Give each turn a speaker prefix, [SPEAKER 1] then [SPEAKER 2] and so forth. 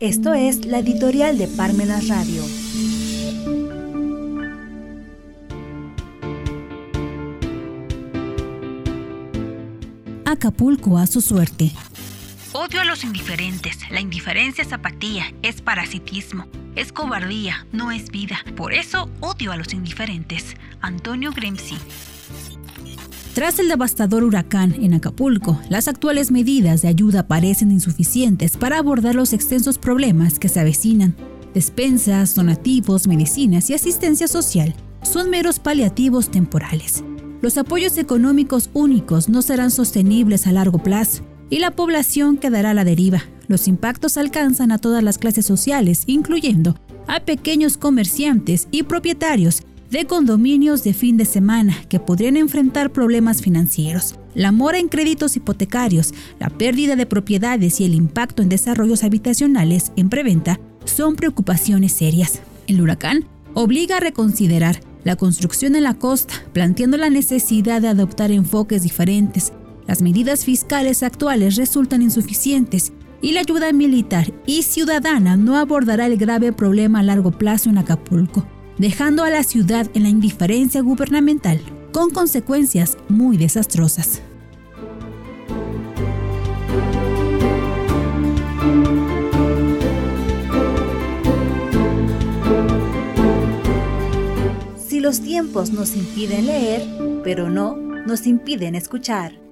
[SPEAKER 1] Esto es la editorial de Parmenas Radio. Acapulco a su suerte.
[SPEAKER 2] Odio a los indiferentes. La indiferencia es apatía, es parasitismo, es cobardía, no es vida. Por eso odio a los indiferentes. Antonio Grimsey.
[SPEAKER 1] Tras el devastador huracán en Acapulco, las actuales medidas de ayuda parecen insuficientes para abordar los extensos problemas que se avecinan. Despensas, donativos, medicinas y asistencia social son meros paliativos temporales. Los apoyos económicos únicos no serán sostenibles a largo plazo y la población quedará a la deriva. Los impactos alcanzan a todas las clases sociales, incluyendo a pequeños comerciantes y propietarios de condominios de fin de semana que podrían enfrentar problemas financieros, la mora en créditos hipotecarios, la pérdida de propiedades y el impacto en desarrollos habitacionales en preventa son preocupaciones serias. El huracán obliga a reconsiderar la construcción en la costa, planteando la necesidad de adoptar enfoques diferentes. Las medidas fiscales actuales resultan insuficientes y la ayuda militar y ciudadana no abordará el grave problema a largo plazo en Acapulco dejando a la ciudad en la indiferencia gubernamental, con consecuencias muy desastrosas. Si los tiempos nos impiden leer, pero no nos impiden escuchar.